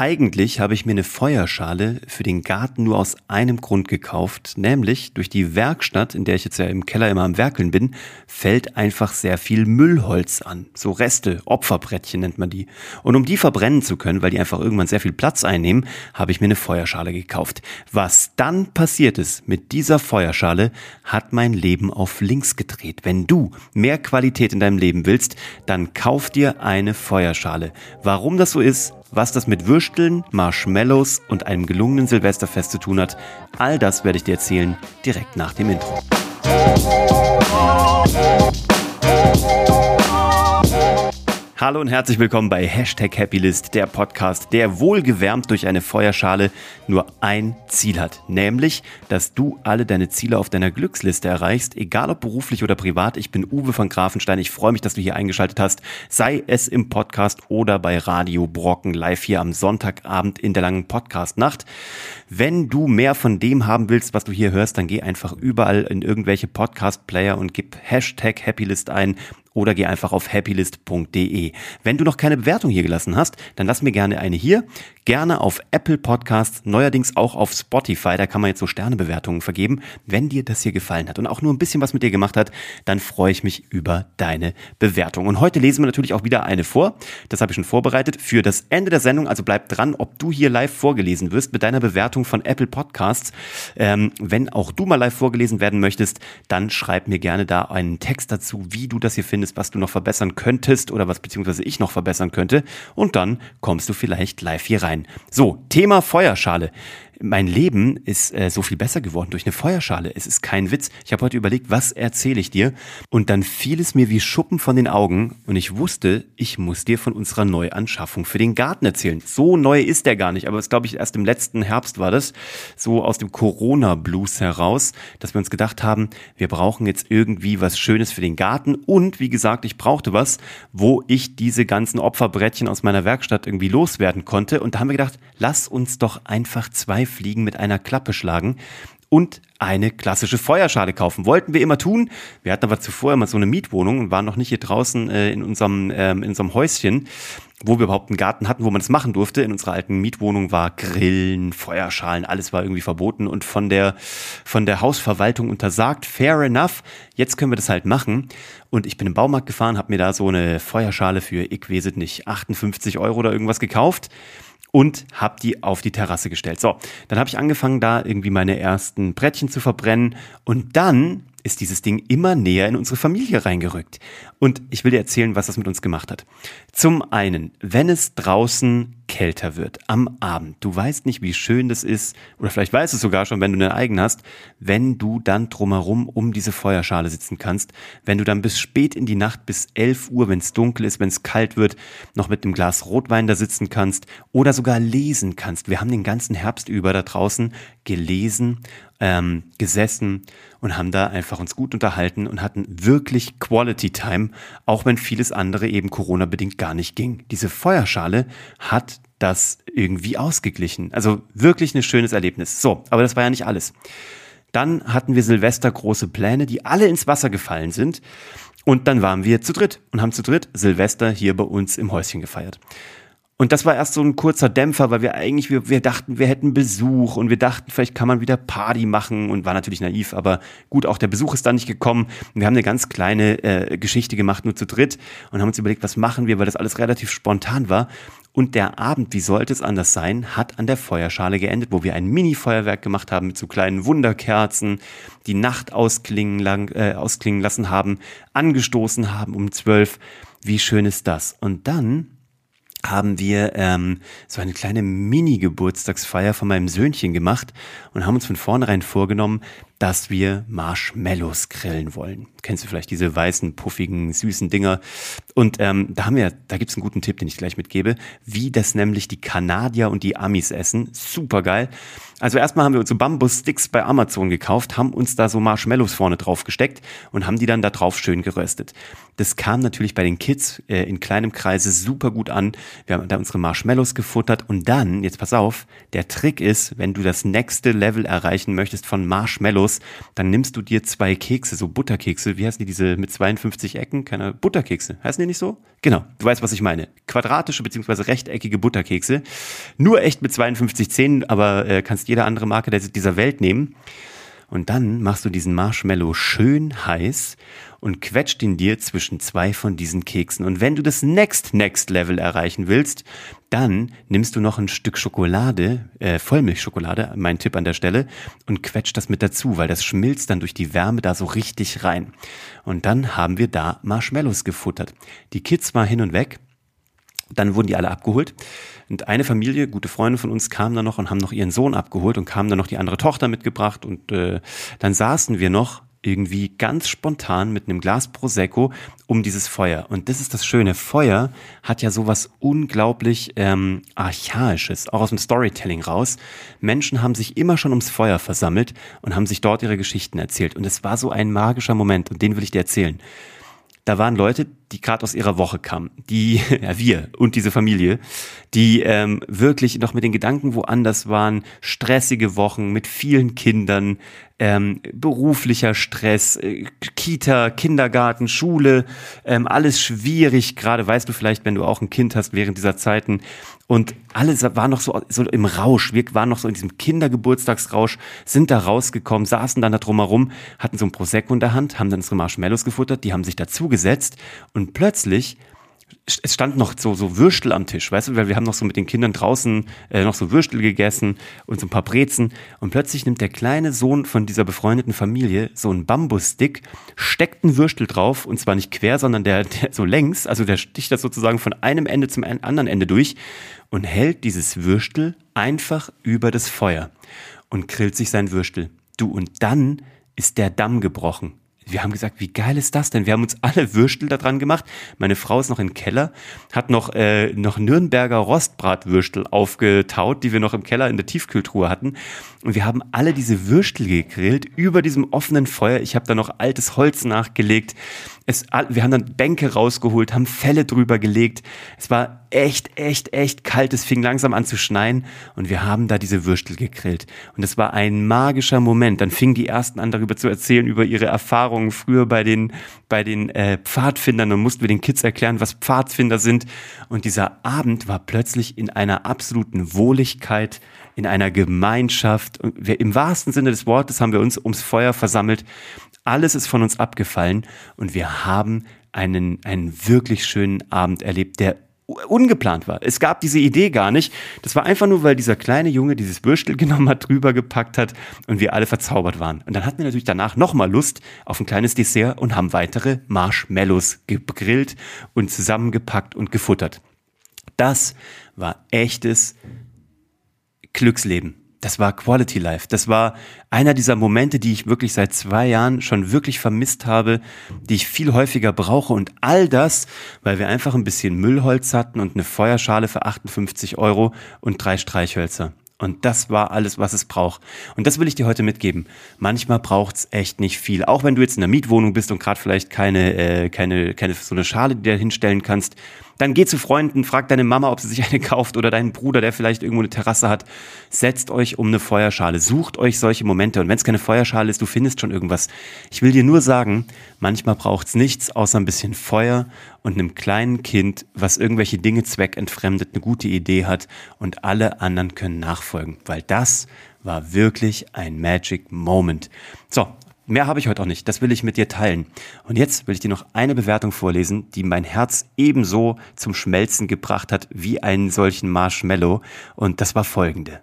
Eigentlich habe ich mir eine Feuerschale für den Garten nur aus einem Grund gekauft, nämlich durch die Werkstatt, in der ich jetzt ja im Keller immer am Werkeln bin, fällt einfach sehr viel Müllholz an. So Reste, Opferbrettchen nennt man die. Und um die verbrennen zu können, weil die einfach irgendwann sehr viel Platz einnehmen, habe ich mir eine Feuerschale gekauft. Was dann passiert ist mit dieser Feuerschale, hat mein Leben auf links gedreht. Wenn du mehr Qualität in deinem Leben willst, dann kauf dir eine Feuerschale. Warum das so ist, was das mit Würsteln, Marshmallows und einem gelungenen Silvesterfest zu tun hat, all das werde ich dir erzählen direkt nach dem Intro. Hallo und herzlich willkommen bei Hashtag Happylist, der Podcast, der wohlgewärmt durch eine Feuerschale nur ein Ziel hat, nämlich, dass du alle deine Ziele auf deiner Glücksliste erreichst, egal ob beruflich oder privat. Ich bin Uwe von Grafenstein, ich freue mich, dass du hier eingeschaltet hast, sei es im Podcast oder bei Radio Brocken live hier am Sonntagabend in der langen Podcastnacht. Wenn du mehr von dem haben willst, was du hier hörst, dann geh einfach überall in irgendwelche Podcast-Player und gib Hashtag Happylist ein oder geh einfach auf happylist.de. Wenn du noch keine Bewertung hier gelassen hast, dann lass mir gerne eine hier. Gerne auf Apple Podcasts, neuerdings auch auf Spotify, da kann man jetzt so Sternebewertungen vergeben. Wenn dir das hier gefallen hat und auch nur ein bisschen was mit dir gemacht hat, dann freue ich mich über deine Bewertung. Und heute lesen wir natürlich auch wieder eine vor. Das habe ich schon vorbereitet für das Ende der Sendung. Also bleib dran, ob du hier live vorgelesen wirst mit deiner Bewertung von Apple Podcasts. Ähm, wenn auch du mal live vorgelesen werden möchtest, dann schreib mir gerne da einen Text dazu, wie du das hier findest, was du noch verbessern könntest oder was beziehungsweise ich noch verbessern könnte. Und dann kommst du vielleicht live hier rein. So, Thema Feuerschale mein Leben ist äh, so viel besser geworden durch eine Feuerschale. Es ist kein Witz. Ich habe heute überlegt, was erzähle ich dir? Und dann fiel es mir wie Schuppen von den Augen und ich wusste, ich muss dir von unserer Neuanschaffung für den Garten erzählen. So neu ist der gar nicht, aber es glaube ich erst im letzten Herbst war das, so aus dem Corona-Blues heraus, dass wir uns gedacht haben, wir brauchen jetzt irgendwie was Schönes für den Garten und wie gesagt, ich brauchte was, wo ich diese ganzen Opferbrettchen aus meiner Werkstatt irgendwie loswerden konnte und da haben wir gedacht, lass uns doch einfach zwei Fliegen mit einer Klappe schlagen und eine klassische Feuerschale kaufen. Wollten wir immer tun. Wir hatten aber zuvor immer so eine Mietwohnung und waren noch nicht hier draußen äh, in, unserem, ähm, in unserem Häuschen, wo wir überhaupt einen Garten hatten, wo man das machen durfte. In unserer alten Mietwohnung war Grillen, Feuerschalen, alles war irgendwie verboten und von der, von der Hausverwaltung untersagt. Fair enough. Jetzt können wir das halt machen. Und ich bin im Baumarkt gefahren, habe mir da so eine Feuerschale für, ich weiß nicht, 58 Euro oder irgendwas gekauft und habe die auf die Terrasse gestellt. So, dann habe ich angefangen, da irgendwie meine ersten Brettchen zu verbrennen und dann ist dieses Ding immer näher in unsere Familie reingerückt. Und ich will dir erzählen, was das mit uns gemacht hat. Zum einen, wenn es draußen kälter wird am Abend, du weißt nicht, wie schön das ist, oder vielleicht weißt du es sogar schon, wenn du eine eigene hast, wenn du dann drumherum um diese Feuerschale sitzen kannst, wenn du dann bis spät in die Nacht, bis 11 Uhr, wenn es dunkel ist, wenn es kalt wird, noch mit einem Glas Rotwein da sitzen kannst oder sogar lesen kannst. Wir haben den ganzen Herbst über da draußen gelesen ähm, gesessen und haben da einfach uns gut unterhalten und hatten wirklich Quality Time, auch wenn vieles andere eben Corona-bedingt gar nicht ging. Diese Feuerschale hat das irgendwie ausgeglichen. Also wirklich ein schönes Erlebnis. So, aber das war ja nicht alles. Dann hatten wir Silvester große Pläne, die alle ins Wasser gefallen sind. Und dann waren wir zu dritt und haben zu dritt Silvester hier bei uns im Häuschen gefeiert. Und das war erst so ein kurzer Dämpfer, weil wir eigentlich, wir, wir dachten, wir hätten Besuch und wir dachten, vielleicht kann man wieder Party machen und war natürlich naiv, aber gut, auch der Besuch ist dann nicht gekommen. Wir haben eine ganz kleine äh, Geschichte gemacht, nur zu dritt und haben uns überlegt, was machen wir, weil das alles relativ spontan war. Und der Abend, wie sollte es anders sein, hat an der Feuerschale geendet, wo wir ein Mini-Feuerwerk gemacht haben mit so kleinen Wunderkerzen, die Nacht ausklingen, lang, äh, ausklingen lassen haben, angestoßen haben um zwölf. Wie schön ist das? Und dann haben wir ähm, so eine kleine Mini-Geburtstagsfeier von meinem Söhnchen gemacht und haben uns von vornherein vorgenommen, dass wir Marshmallows grillen wollen. Kennst du vielleicht diese weißen, puffigen, süßen Dinger? Und ähm, da haben wir, da gibt's einen guten Tipp, den ich gleich mitgebe, wie das nämlich die Kanadier und die Amis essen. Super geil. Also erstmal haben wir uns so Bambus-Sticks bei Amazon gekauft, haben uns da so Marshmallows vorne drauf gesteckt und haben die dann da drauf schön geröstet. Das kam natürlich bei den Kids äh, in kleinem Kreise super gut an. Wir haben da unsere Marshmallows gefuttert und dann, jetzt pass auf, der Trick ist, wenn du das nächste Level erreichen möchtest von Marshmallows, dann nimmst du dir zwei Kekse, so Butterkekse, Butterkekse, wie heißen die, diese mit 52 Ecken? Keine Butterkekse. Heißen die nicht so? Genau, du weißt, was ich meine. Quadratische bzw. rechteckige Butterkekse. Nur echt mit 52 Zähnen, aber äh, kannst jede andere Marke dieser Welt nehmen. Und dann machst du diesen Marshmallow schön heiß und quetscht ihn dir zwischen zwei von diesen Keksen. Und wenn du das Next Next Level erreichen willst, dann nimmst du noch ein Stück Schokolade, äh, Vollmilchschokolade, mein Tipp an der Stelle, und quetscht das mit dazu, weil das schmilzt dann durch die Wärme da so richtig rein. Und dann haben wir da Marshmallows gefuttert. Die Kids waren hin und weg. Dann wurden die alle abgeholt. Und eine Familie, gute Freunde von uns, kamen dann noch und haben noch ihren Sohn abgeholt und kamen dann noch die andere Tochter mitgebracht. Und äh, dann saßen wir noch irgendwie ganz spontan mit einem Glas Prosecco um dieses Feuer. Und das ist das Schöne. Feuer hat ja sowas unglaublich ähm, archaisches, auch aus dem Storytelling raus. Menschen haben sich immer schon ums Feuer versammelt und haben sich dort ihre Geschichten erzählt. Und es war so ein magischer Moment und den will ich dir erzählen. Da waren Leute, die gerade aus ihrer Woche kamen, die, ja wir und diese Familie, die ähm, wirklich noch mit den Gedanken woanders waren, stressige Wochen mit vielen Kindern, ähm, beruflicher Stress, äh, Kita, Kindergarten, Schule, ähm, alles schwierig, gerade weißt du vielleicht, wenn du auch ein Kind hast während dieser Zeiten. Und alle waren noch so, so im Rausch, wir waren noch so in diesem Kindergeburtstagsrausch, sind da rausgekommen, saßen dann da drumherum, hatten so ein Prosecco in der Hand, haben dann unsere Marshmallows gefuttert, die haben sich dazugesetzt und plötzlich es stand noch so, so Würstel am Tisch, weißt du, weil wir haben noch so mit den Kindern draußen äh, noch so Würstel gegessen und so ein paar Brezen und plötzlich nimmt der kleine Sohn von dieser befreundeten Familie so einen Bambusstick, steckt einen Würstel drauf und zwar nicht quer, sondern der, der so längs, also der sticht das sozusagen von einem Ende zum anderen Ende durch und hält dieses Würstel einfach über das Feuer und grillt sich sein Würstel. Du, und dann ist der Damm gebrochen wir haben gesagt, wie geil ist das denn? Wir haben uns alle Würstel da dran gemacht. Meine Frau ist noch im Keller, hat noch, äh, noch Nürnberger Rostbratwürstel aufgetaut, die wir noch im Keller in der Tiefkühltruhe hatten. Und wir haben alle diese Würstel gegrillt über diesem offenen Feuer. Ich habe da noch altes Holz nachgelegt. Es, wir haben dann Bänke rausgeholt, haben Felle drüber gelegt. Es war echt, echt, echt kalt. Es fing langsam an zu schneien und wir haben da diese Würstel gegrillt. Und es war ein magischer Moment. Dann fingen die ersten an, darüber zu erzählen, über ihre Erfahrungen früher bei den, bei den äh, Pfadfindern. Und mussten wir den Kids erklären, was Pfadfinder sind. Und dieser Abend war plötzlich in einer absoluten Wohligkeit, in einer Gemeinschaft. Und wir, im wahrsten Sinne des Wortes haben wir uns ums Feuer versammelt alles ist von uns abgefallen und wir haben einen, einen wirklich schönen Abend erlebt, der ungeplant war. Es gab diese Idee gar nicht. Das war einfach nur, weil dieser kleine Junge dieses Würstel genommen hat, drüber gepackt hat und wir alle verzaubert waren. Und dann hatten wir natürlich danach nochmal Lust auf ein kleines Dessert und haben weitere Marshmallows gegrillt und zusammengepackt und gefuttert. Das war echtes Glücksleben das war Quality Life. Das war einer dieser Momente, die ich wirklich seit zwei Jahren schon wirklich vermisst habe, die ich viel häufiger brauche. Und all das, weil wir einfach ein bisschen Müllholz hatten und eine Feuerschale für 58 Euro und drei Streichhölzer. Und das war alles, was es braucht. Und das will ich dir heute mitgeben. Manchmal braucht's echt nicht viel. Auch wenn du jetzt in einer Mietwohnung bist und gerade vielleicht keine, äh, keine, keine so eine Schale dir hinstellen kannst dann geh zu Freunden, frag deine Mama, ob sie sich eine kauft oder deinen Bruder, der vielleicht irgendwo eine Terrasse hat. Setzt euch um eine Feuerschale, sucht euch solche Momente. Und wenn es keine Feuerschale ist, du findest schon irgendwas. Ich will dir nur sagen, manchmal braucht's nichts außer ein bisschen Feuer und einem kleinen Kind, was irgendwelche Dinge zweckentfremdet, eine gute Idee hat und alle anderen können nachfolgen, weil das war wirklich ein Magic Moment. So, Mehr habe ich heute auch nicht. Das will ich mit dir teilen. Und jetzt will ich dir noch eine Bewertung vorlesen, die mein Herz ebenso zum Schmelzen gebracht hat wie einen solchen Marshmallow. Und das war folgende.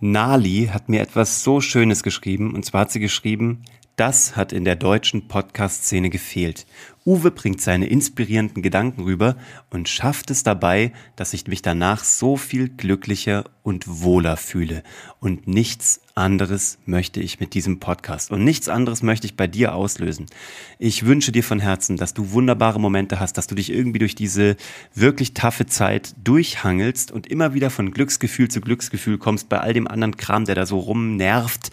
Nali hat mir etwas so Schönes geschrieben. Und zwar hat sie geschrieben, das hat in der deutschen Podcast-Szene gefehlt. Uwe bringt seine inspirierenden Gedanken rüber und schafft es dabei, dass ich mich danach so viel glücklicher und wohler fühle. Und nichts anderes möchte ich mit diesem Podcast und nichts anderes möchte ich bei dir auslösen. Ich wünsche dir von Herzen, dass du wunderbare Momente hast, dass du dich irgendwie durch diese wirklich taffe Zeit durchhangelst und immer wieder von Glücksgefühl zu Glücksgefühl kommst bei all dem anderen Kram, der da so rumnervt.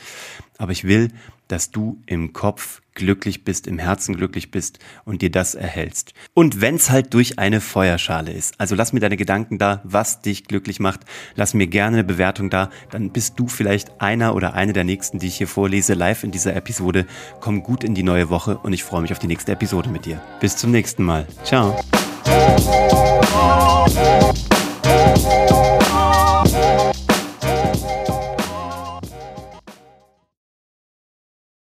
Aber ich will, dass du im Kopf glücklich bist, im Herzen glücklich bist und dir das erhältst. Und wenn's halt durch eine Feuerschale ist. Also lass mir deine Gedanken da, was dich glücklich macht. Lass mir gerne eine Bewertung da. Dann bist du vielleicht einer oder eine der nächsten, die ich hier vorlese, live in dieser Episode. Komm gut in die neue Woche und ich freue mich auf die nächste Episode mit dir. Bis zum nächsten Mal. Ciao.